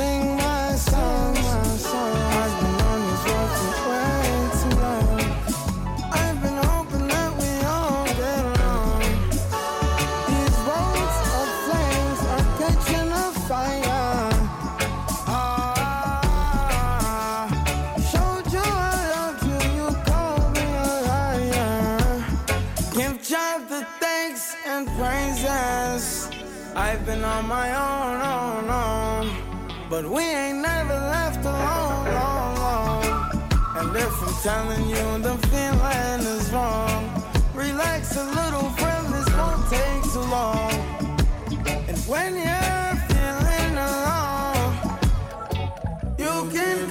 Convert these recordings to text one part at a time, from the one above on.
sing my song, my song. I've been on this road for way too long. I've been hoping that we all get along. These roads of flames are catching a fire. Ah, showed you I loved you, you called me a liar. Give God the thanks and praises. I've been on my own, own, own. But we ain't never left alone, long, long. And if I'm telling you the feeling is wrong, relax a little, friend, this won't take too long. And when you're feeling alone, you can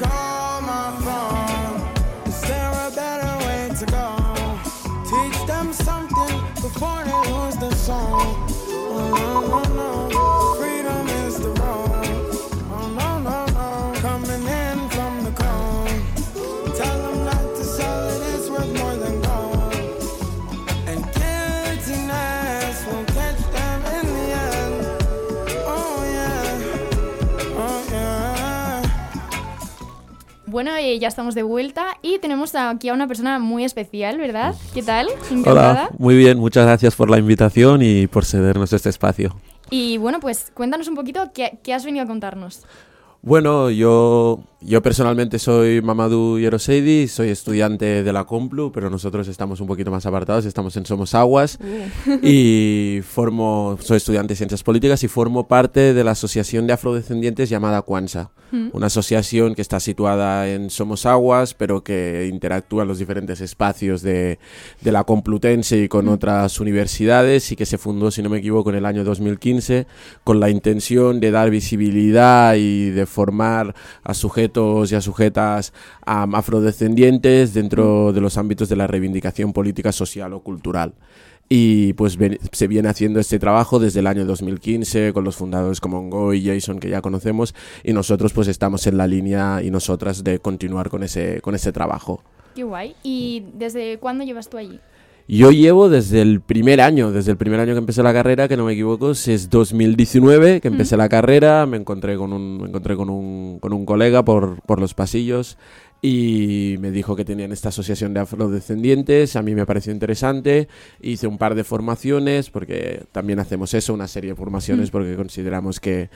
Bueno, eh, ya estamos de vuelta y tenemos aquí a una persona muy especial, ¿verdad? ¿Qué tal? Hola, Encantada. muy bien, muchas gracias por la invitación y por cedernos este espacio. Y bueno, pues cuéntanos un poquito qué, qué has venido a contarnos. Bueno, yo, yo personalmente soy Mamadou Yeroseidi, soy estudiante de la Complu, pero nosotros estamos un poquito más apartados, estamos en Somos Aguas y formo, soy estudiante de Ciencias Políticas y formo parte de la Asociación de Afrodescendientes llamada Cuansa, una asociación que está situada en Somos Aguas, pero que interactúa en los diferentes espacios de, de la Complutense y con otras universidades y que se fundó, si no me equivoco, en el año 2015 con la intención de dar visibilidad y de formar a sujetos y a sujetas am, afrodescendientes dentro de los ámbitos de la reivindicación política, social o cultural. Y pues ven- se viene haciendo este trabajo desde el año 2015 con los fundadores como Ngo y Jason que ya conocemos y nosotros pues estamos en la línea y nosotras de continuar con ese, con ese trabajo. Qué guay. ¿Y desde cuándo llevas tú allí? Yo llevo desde el primer año, desde el primer año que empecé la carrera, que no me equivoco, es 2019 que empecé la carrera, me encontré con un, me encontré con un, con un colega por, por los pasillos y me dijo que tenían esta asociación de afrodescendientes, a mí me pareció interesante, hice un par de formaciones, porque también hacemos eso, una serie de formaciones, porque consideramos que,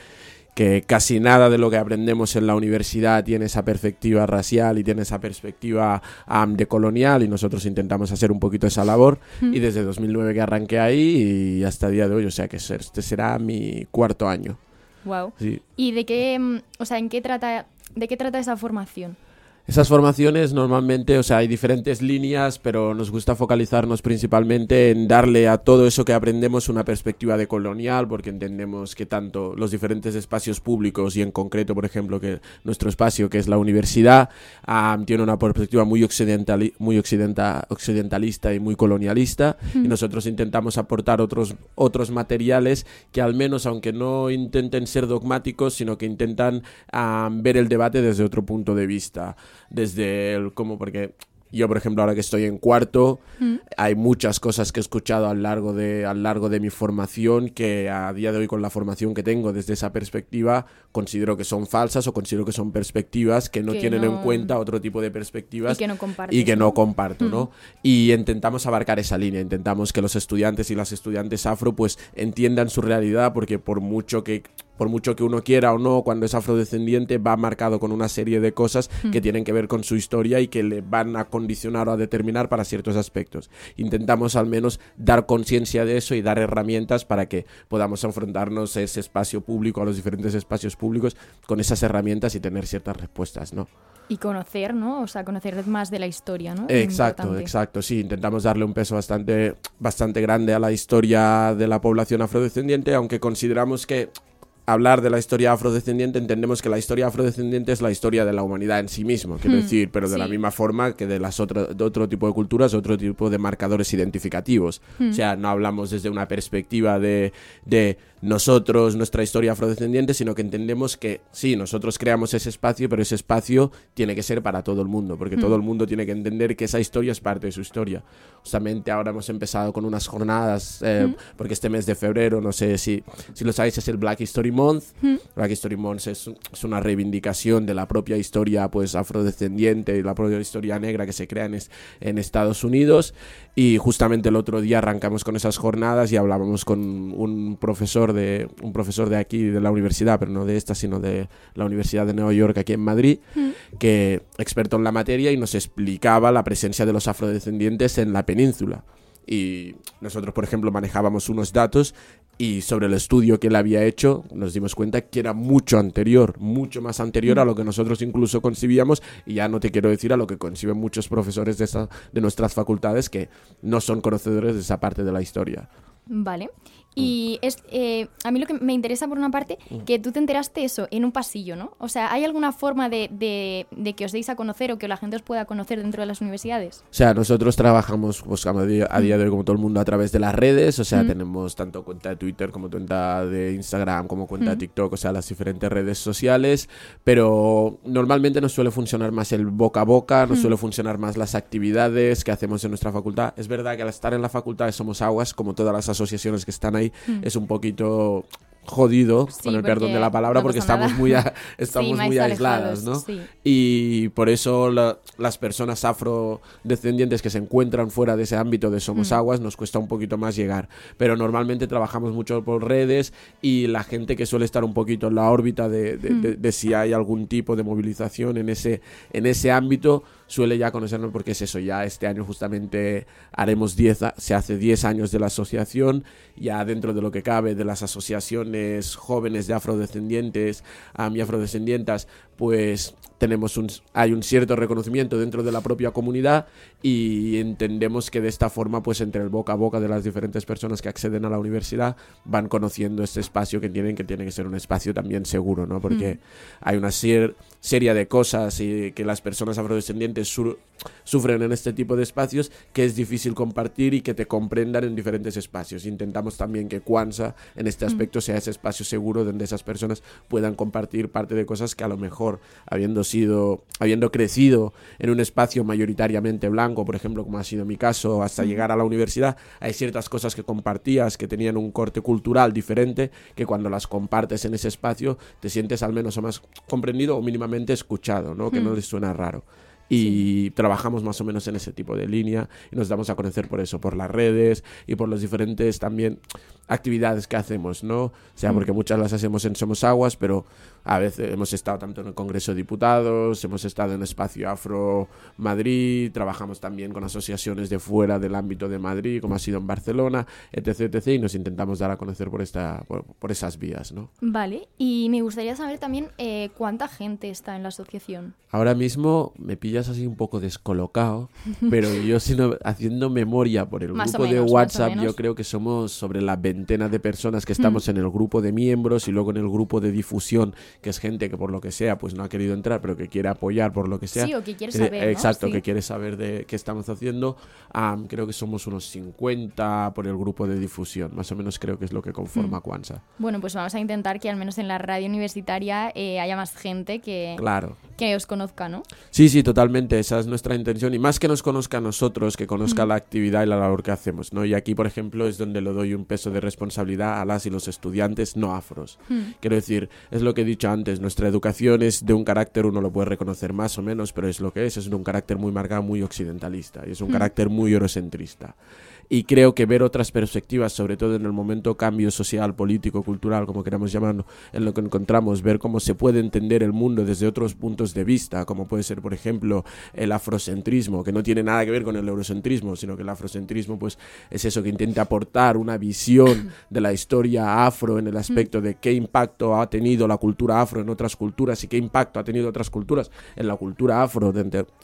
que casi nada de lo que aprendemos en la universidad tiene esa perspectiva racial y tiene esa perspectiva am, de colonial y nosotros intentamos hacer un poquito esa labor y desde 2009 que arranqué ahí y hasta el día de hoy, o sea que este será mi cuarto año. Wow. Sí. ¿Y de qué, mm, o sea, en qué trata, de qué trata esa formación? Esas formaciones normalmente, o sea, hay diferentes líneas, pero nos gusta focalizarnos principalmente en darle a todo eso que aprendemos una perspectiva de colonial, porque entendemos que tanto los diferentes espacios públicos y en concreto, por ejemplo, que nuestro espacio, que es la universidad, ah, tiene una perspectiva muy, occidentali- muy occidenta- occidentalista y muy colonialista, y nosotros intentamos aportar otros, otros materiales que al menos, aunque no intenten ser dogmáticos, sino que intentan ah, ver el debate desde otro punto de vista desde el cómo, porque yo, por ejemplo, ahora que estoy en cuarto, hay muchas cosas que he escuchado a lo largo de, a lo largo de mi formación que a día de hoy con la formación que tengo desde esa perspectiva considero que son falsas o considero que son perspectivas que no Que tienen no- en cuenta otro tipo de perspectivas Y que no y que no ¿no? comparto, ¿no? Y intentamos abarcar esa línea, intentamos que los estudiantes y las estudiantes afro pues entiendan su realidad porque por mucho que por mucho que uno quiera o no, cuando es afrodescendiente va marcado con una serie de cosas que tienen que ver con su historia y que le van a condicionar o a determinar para ciertos aspectos. Intentamos al menos dar conciencia de eso y dar herramientas para que podamos enfrentarnos a ese espacio público, a los diferentes espacios públicos, con esas herramientas y tener ciertas respuestas, ¿no? Y conocer, ¿no? O sea, conocer más de la historia, ¿no? Exacto, Importante. exacto. Sí, intentamos darle un peso bastante, bastante grande a la historia de la población afrodescendiente, aunque consideramos que hablar de la historia afrodescendiente, entendemos que la historia afrodescendiente es la historia de la humanidad en sí mismo, quiero Hmm, decir, pero de la misma forma que de las otro, de otro tipo de culturas, otro tipo de marcadores identificativos. Hmm. O sea, no hablamos desde una perspectiva de, de nosotros, nuestra historia afrodescendiente, sino que entendemos que sí, nosotros creamos ese espacio, pero ese espacio tiene que ser para todo el mundo, porque todo el mundo tiene que entender que esa historia es parte de su historia. Justamente ahora hemos empezado con unas jornadas, eh, porque este mes de febrero, no sé si, si lo sabéis, es el Black History Month. Black History Month es, es una reivindicación de la propia historia pues afrodescendiente y la propia historia negra que se crea en, es- en Estados Unidos. Y justamente el otro día arrancamos con esas jornadas y hablábamos con un profesor de un profesor de aquí de la universidad, pero no de esta, sino de la Universidad de Nueva York aquí en Madrid, que experto en la materia y nos explicaba la presencia de los afrodescendientes en la península. Y nosotros, por ejemplo, manejábamos unos datos y sobre el estudio que él había hecho nos dimos cuenta que era mucho anterior, mucho más anterior a lo que nosotros incluso concibíamos y ya no te quiero decir a lo que conciben muchos profesores de, esa- de nuestras facultades que no son conocedores de esa parte de la historia. Vale. Y es, eh, a mí lo que me interesa por una parte, que tú te enteraste eso en un pasillo, ¿no? O sea, ¿hay alguna forma de, de- de que os deis a conocer o que la gente os pueda conocer dentro de las universidades? O sea, nosotros trabajamos pues, a, día, a día de hoy como todo el mundo a través de las redes, o sea, tenemos tanto cuenta de Twitter como cuenta de Instagram, como cuenta de TikTok, o sea, las diferentes redes sociales, pero normalmente nos suele funcionar más el boca a boca, nos suele funcionar más las actividades que hacemos en nuestra facultad. Es verdad que al estar en la facultad Somos Aguas, como todas las asociaciones que están ahí, es un poquito jodido, Sí, con el perdón de la palabra, no porque estamos nada. muy, a- estamos muy aisladas, ¿no? sí. Y por eso la- las personas afrodescendientes que se encuentran fuera de ese ámbito de Somos Mm. Aguas nos cuesta un poquito más llegar. Pero normalmente trabajamos mucho por redes y la gente que suele estar un poquito en la órbita de, de- Mm. de- de si hay algún tipo de movilización en ese, en ese ámbito suele ya conocernos porque es eso, ya este año justamente haremos 10, a- se hace 10 años de la asociación, ya dentro de lo que cabe de las asociaciones jóvenes de afrodescendientes am, y afrodescendientas, pues tenemos un, hay un cierto reconocimiento dentro de la propia comunidad y entendemos que de esta forma, pues entre el boca a boca de las diferentes personas que acceden a la universidad, van conociendo este espacio que tienen, que tiene que ser un espacio también seguro, ¿no? Porque hay una cier- serie de cosas y que las personas afrodescendientes su- sufren en este tipo de espacios que es difícil compartir y que te comprendan en diferentes espacios. Intentamos también que Kwanzaa en este aspecto sea ese espacio seguro donde esas personas puedan compartir parte de cosas que a lo mejor habiendo sido, habiendo crecido en un espacio mayoritariamente blanco, por ejemplo, como ha sido mi caso, hasta llegar a la universidad, hay ciertas cosas que compartías que tenían un corte cultural diferente que cuando las compartes en ese espacio te sientes al menos o más comprendido o mínimamente escuchado, ¿no? Que no les suena raro. Y trabajamos más o menos en ese tipo de línea y nos damos a conocer por eso, por las redes y por las diferentes también actividades que hacemos, ¿no? O sea, porque muchas las hacemos en Somos Aguas, pero a veces hemos estado tanto en el Congreso de Diputados, hemos estado en Espacio Afro Madrid, trabajamos también con asociaciones de fuera del ámbito de Madrid, como ha sido en Barcelona, etc, etc, y nos intentamos dar a conocer por, esta, por, por esas vías, ¿no? Vale. Y me gustaría saber también eh, cuánta gente está en la asociación. Ahora mismo me pillas así un poco descolocado, pero yo sino haciendo memoria por el Más grupo de menos, WhatsApp, yo creo que somos sobre la veintena de personas que estamos en el grupo de miembros y luego en el grupo de difusión, que es gente que por lo que sea pues no ha querido entrar, pero que quiere apoyar por lo que sea. Sí, o que quiere Eh, saber, ¿no? Exacto, Sí. que quiere saber de qué estamos haciendo. Am, creo que somos unos 50 por el grupo de difusión, más o menos creo que es lo que conforma Mm. Kwanzaa. Bueno, pues vamos a intentar que al menos en la radio universitaria eh, haya más gente que, Claro. que os conozca, ¿no? Sí, sí, totalmente. Esa es nuestra intención. Y más que nos conozca a nosotros, que Mm. conozca la actividad y la labor que hacemos, ¿no? Y aquí, por ejemplo, es donde le doy un peso de responsabilidad a las y los estudiantes no afros. Mm. Quiero decir, es lo que he dicho antes, nuestra educación es de un carácter, uno lo puede reconocer más o menos, pero es lo que es, es de un carácter muy marcado, muy occidentalista, y es un carácter muy eurocentrista. Y creo que ver otras perspectivas, sobre todo en el momento cambio social, político, cultural, como queramos llamarlo, en lo que encontramos, ver cómo se puede entender el mundo desde otros puntos de vista, como puede ser, por ejemplo, el afrocentrismo, que no tiene nada que ver con el eurocentrismo, sino que el afrocentrismo pues, es eso que intenta aportar una visión de la historia afro en el aspecto de qué impacto ha tenido la cultura afro en otras culturas y qué impacto ha tenido otras culturas en la cultura afro,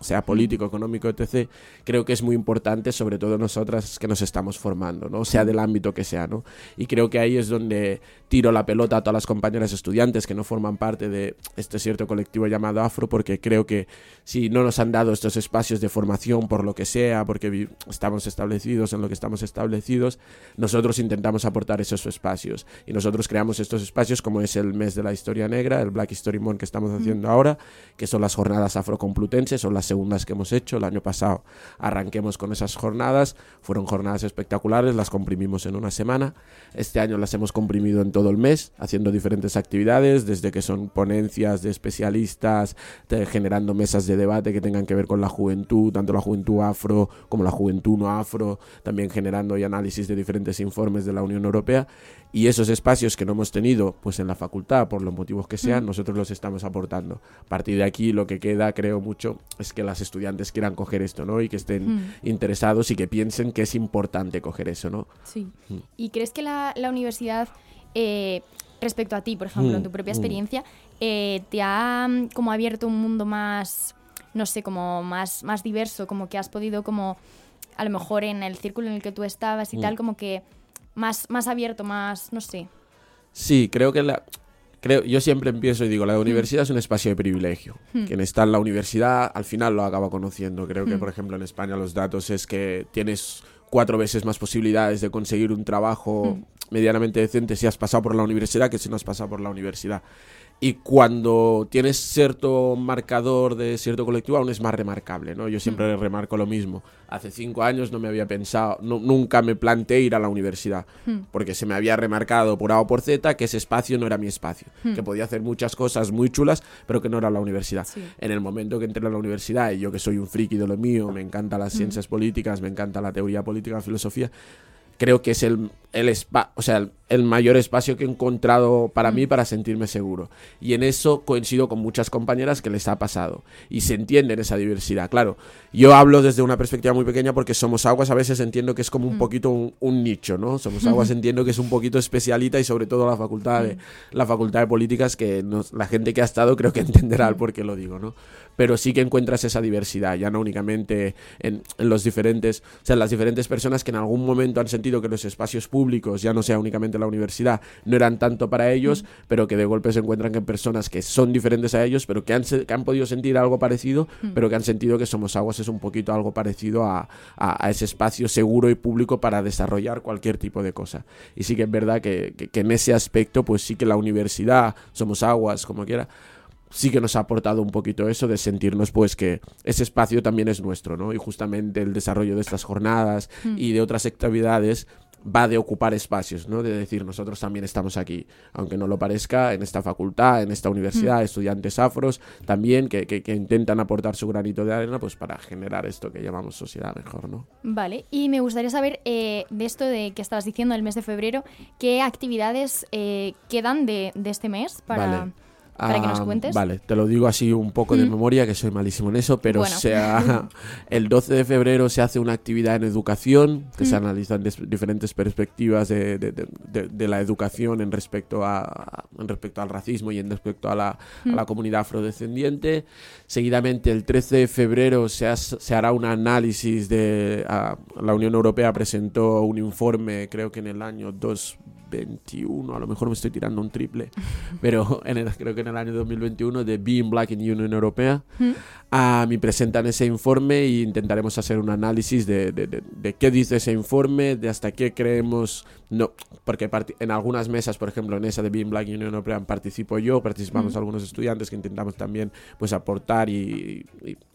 sea político, económico, etc. Creo que es muy importante, sobre todo nosotras que nos estamos formando, ¿no? Sea del ámbito que sea, ¿no? Y creo que ahí es donde tiro la pelota a todas las compañeras estudiantes que no forman parte de este cierto colectivo llamado Afro, porque creo que si no nos han dado estos espacios de formación por lo que sea, porque estamos establecidos en lo que estamos establecidos, nosotros intentamos aportar esos espacios. Y nosotros creamos estos espacios como es el mes de la historia negra, el Black History Month que estamos haciendo ahora, que son las jornadas afrocomplutenses, son las segundas que hemos hecho. El año pasado arranquemos con esas jornadas, fueron jornadas espectaculares, las comprimimos en una semana. Este año las hemos comprimido en todo el mes, haciendo diferentes actividades, desde que son ponencias de especialistas, generando mesas de debate que tengan que ver con la juventud, tanto la juventud afro como la juventud no afro, también generando y análisis de diferentes informes de la Unión Europea y esos espacios que no hemos tenido pues en la facultad por los motivos que sean, mm. nosotros los estamos aportando. A partir de aquí lo que queda, creo mucho, es que las estudiantes quieran coger esto, ¿no? Y que estén mm. interesados y que piensen que es importante coger eso, ¿no? Sí. Mm. ¿Y crees que la, la universidad, eh, respecto a ti, por ejemplo, en tu propia experiencia, eh, te ha como abierto un mundo más, no sé, como más, más diverso, como que has podido como, a lo mejor en el círculo en el que tú estabas y tal, como que más, más abierto, más, no sé. Sí, creo que la... Creo, yo siempre empiezo y digo, la universidad es un espacio de privilegio. Hmm. Quien está en la universidad al final lo acaba conociendo. Creo que, hmm. por ejemplo, en España los datos es que tienes cuatro veces más posibilidades de conseguir un trabajo hmm. medianamente decente si has pasado por la universidad que si no has pasado por la universidad. Y cuando tienes cierto marcador de cierto colectivo, aún es más remarcable, ¿no? Yo siempre mm. remarco lo mismo. Hace cinco años no me había pensado, nunca me planteé ir a la universidad, mm. porque se me había remarcado por A o por Z que ese espacio no era mi espacio, mm. que podía hacer muchas cosas muy chulas, pero que no era la universidad. En el momento que entré a la universidad, y yo que soy un friki de lo mío, me encantan las ciencias políticas, me encanta la teoría política, la filosofía, creo que es el, el, o sea, el, mayor espacio que he encontrado para mí mm. para sentirme seguro. Y en eso coincido con muchas compañeras que les ha pasado. Y se entiende en esa diversidad. Claro, yo hablo desde una perspectiva muy pequeña porque Somos Aguas a veces entiendo que es como un mm. poquito un, nicho, ¿no? Somos Aguas entiendo que es un poquito especialita y sobre todo la facultad de, mm. la facultad de políticas que la gente que ha estado creo que entenderá el por qué lo digo, ¿no? Pero sí que encuentras esa diversidad, ya no únicamente en, en los diferentes, o sea, en las diferentes personas que en algún momento han sentido que los espacios públicos, ya no sea únicamente la universidad, no eran tanto para ellos, mm. pero que de golpe se encuentran con personas que son diferentes a ellos, pero que han, que han podido sentir algo parecido, mm. pero que han sentido que Somos Aguas es un poquito algo parecido a, a, ese espacio seguro y público para desarrollar cualquier tipo de cosa. Y sí que es verdad que, que en ese aspecto, pues sí que la universidad, Somos Aguas, como quiera, sí que nos ha aportado un poquito eso de sentirnos pues que ese espacio también es nuestro, ¿no? Y justamente el desarrollo de estas jornadas hmm. y de otras actividades va de ocupar espacios, ¿no? De decir, nosotros también estamos aquí, aunque no lo parezca, en esta facultad, en esta universidad, hmm. estudiantes afros también que, que, intentan aportar su granito de arena pues para generar esto que llamamos sociedad mejor, ¿no? Vale, y me gustaría saber eh, de esto de que estabas diciendo el mes de febrero, ¿qué actividades eh, quedan de, de, este mes para para que nos cuentes. Vale, te lo digo así un poco de memoria, que soy malísimo en eso, pero sea, el 12 de febrero se hace una actividad en educación, que se analizan diferentes perspectivas de, de, la educación en respecto, a, en respecto al racismo y en respecto a la, a la comunidad afrodescendiente. Seguidamente, el 13 de febrero se, se hará un análisis de... la Unión Europea presentó un informe, creo que en el año 2021, a lo mejor me estoy tirando un triple, pero en el, creo que en el año 2021 de Being Black in Union Europea. A mí presentan ese informe e intentaremos hacer un análisis de, de, de, qué dice ese informe, de hasta qué creemos, no, porque en algunas mesas, por ejemplo, en esa de Being Black Union Europea participo yo, participamos algunos estudiantes que intentamos también pues aportar y,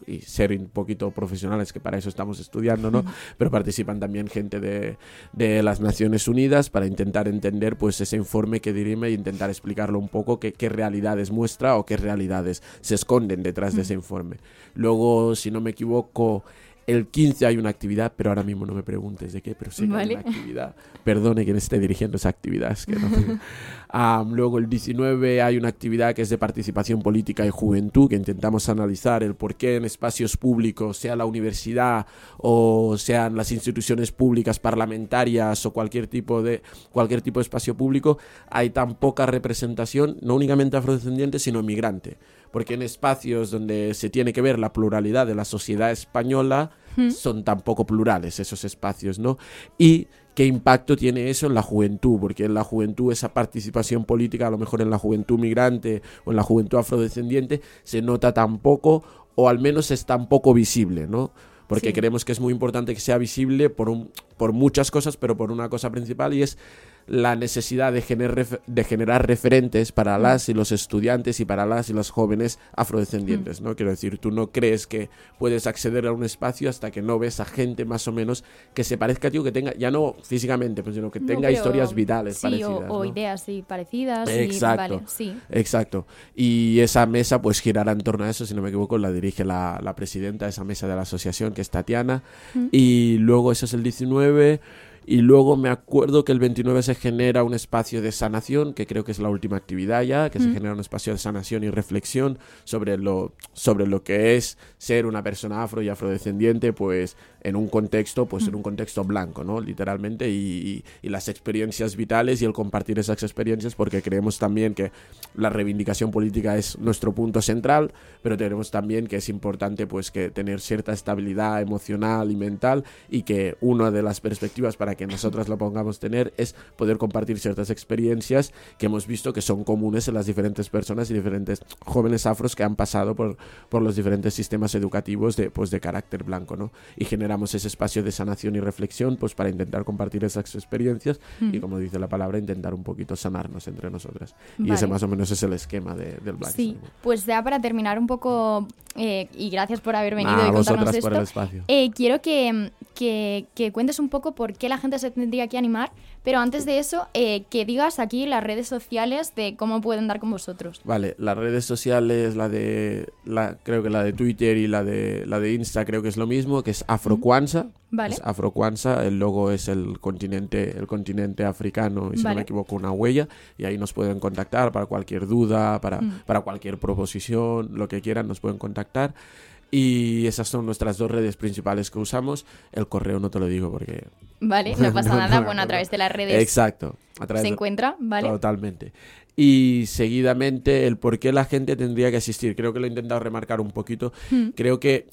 y, ser un poquito profesionales, que para eso estamos estudiando, ¿no? Pero participan también gente de, de las Naciones Unidas para intentar entender pues ese informe que dirime e intentar explicarlo un poco, qué, qué realidades muestra o qué realidades se esconden detrás de ese informe. Luego, si no me equivoco, el 15 hay una actividad, pero ahora mismo no me preguntes de qué, pero sí que hay una actividad. Perdone quien esté dirigiendo esa actividad. que luego el 19 hay una actividad que es de participación política y juventud, que intentamos analizar el por qué en espacios públicos, sea la universidad o sean las instituciones públicas parlamentarias o cualquier tipo de, cualquier tipo de espacio público, hay tan poca representación, no únicamente afrodescendiente, sino migrante porque en espacios donde se tiene que ver la pluralidad de la sociedad española son tan poco plurales esos espacios, ¿no? Y qué impacto tiene eso en la juventud, porque en la juventud esa participación política, a lo mejor en la juventud migrante o en la juventud afrodescendiente, se nota tan poco o al menos es tan poco visible, ¿no? Porque creemos que es muy importante que sea visible por, un, por muchas cosas, pero por una cosa principal y es la necesidad de, de generar referentes para mm. las y los estudiantes y para las y los jóvenes afrodescendientes, mm. ¿no? Quiero decir, tú no crees que puedes acceder a un espacio hasta que no ves a gente más o menos que se parezca a ti o que tenga, ya no físicamente, pues, sino que tenga historias vitales parecidas. O, ideas parecidas. Exacto, y, sí. exacto. Y esa mesa pues girará en torno a eso, si no me equivoco, la dirige la, la presidenta de esa mesa de la asociación, que es Tatiana. Mm. Y luego eso es el 19... Y luego me acuerdo que el 29 se genera un espacio de sanación, que creo que es la última actividad ya, que se genera un espacio de sanación y reflexión sobre lo, sobre lo que es ser una persona afro y afrodescendiente, pues en un contexto, pues en un contexto blanco, ¿no? Literalmente, y, las experiencias vitales y el compartir esas experiencias, porque creemos también que la reivindicación política es nuestro punto central, pero tenemos también que es importante, pues, que tener cierta estabilidad emocional y mental, y que una de las perspectivas para que nosotras lo pongamos tener es poder compartir ciertas experiencias que hemos visto que son comunes en las diferentes personas y diferentes jóvenes afros que han pasado por, por los diferentes sistemas educativos de, pues, de carácter blanco, ¿no? Y genera ese espacio de sanación y reflexión pues para intentar compartir esas experiencias y mm. como dice la palabra intentar un poquito sanarnos entre nosotras y ese más o menos es el esquema del Black sí pues ya para terminar un poco eh, y gracias por haber venido y contarnos esto eh, quiero que, que, que cuentes un poco por qué la gente se tendría que animar pero antes de eso, eh, que digas aquí las redes sociales de cómo pueden dar con vosotros. Vale, las redes sociales, la de, la, creo que la de Twitter y la de, la de Insta creo que es lo mismo, que es Afroquanza. Vale. Afroquanza, el logo es el continente, el continente africano, y si no me equivoco, una huella, y ahí nos pueden contactar para cualquier duda, para, mm. para cualquier proposición, lo que quieran, nos pueden contactar. Y esas son nuestras dos redes principales que usamos. El correo no te lo digo porque... Vale, no pasa nada. bueno, a través de las redes... Exacto. se encuentra, ¿vale? Totalmente. Y seguidamente el por qué la gente tendría que asistir. Creo que lo he intentado remarcar un poquito. Hmm. Creo que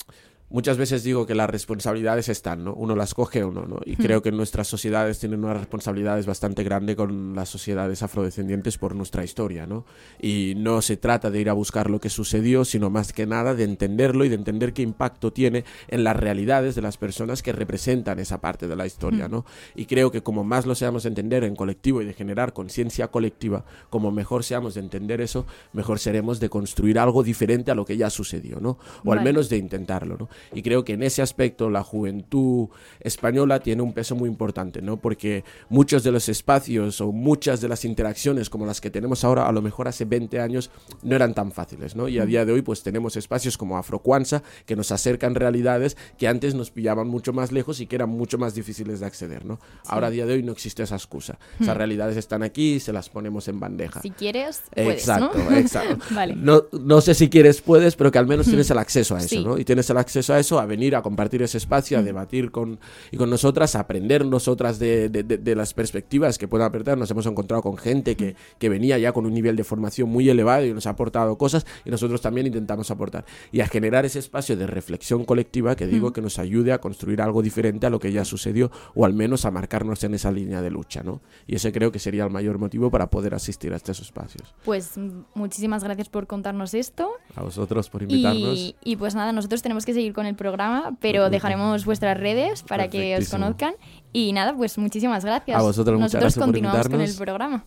muchas veces digo que las responsabilidades están, ¿no? Uno las coge o no, ¿no? Y creo que nuestras sociedades tienen unas responsabilidades bastante grandes con las sociedades afrodescendientes por nuestra historia, ¿no? Y no se trata de ir a buscar lo que sucedió, sino más que nada de entenderlo y de entender qué impacto tiene en las realidades de las personas que representan esa parte de la historia. ¿no? Y creo que como más lo seamos entender en colectivo y de generar conciencia colectiva, como mejor seamos de entender eso, mejor seremos de construir algo diferente a lo que ya sucedió, ¿no? O al menos de intentarlo, ¿no? Y creo que en ese aspecto la juventud española tiene un peso muy importante, ¿no? Porque muchos de los espacios o muchas de las interacciones como las que tenemos ahora, a lo mejor hace 20 años no eran tan fáciles, ¿no? Y a día de hoy pues tenemos espacios como Afrocuanza que nos acercan realidades que antes nos pillaban mucho más lejos y que eran mucho más difíciles de acceder, ¿no? Ahora a día de hoy no existe esa excusa. Esas realidades están aquí y se las ponemos en bandeja. Si quieres, puedes, Exacto, ¿no? exacto. no, no sé si quieres, puedes, pero que al menos tienes el acceso a eso, ¿no? Y tienes el acceso a eso, a venir a compartir ese espacio, a mm. debatir con, y con nosotras, a aprender nosotras de, de, las perspectivas que puedan apretar. Nos hemos encontrado con gente que, que, venía ya con un nivel de formación muy elevado y nos ha aportado cosas y nosotros también intentamos aportar. Y a generar ese espacio de reflexión colectiva que digo mm. que nos ayude a construir algo diferente a lo que ya sucedió o al menos a marcarnos en esa línea de lucha, ¿no? Y ese creo que sería el mayor motivo para poder asistir a estos espacios. Pues muchísimas gracias por contarnos esto. A vosotros por invitarnos. Y, y pues nada, nosotros tenemos que seguir con el programa pero dejaremos vuestras redes para que os conozcan. Y nada, pues muchísimas gracias. A vosotros, Nosotros continuamos con el programa.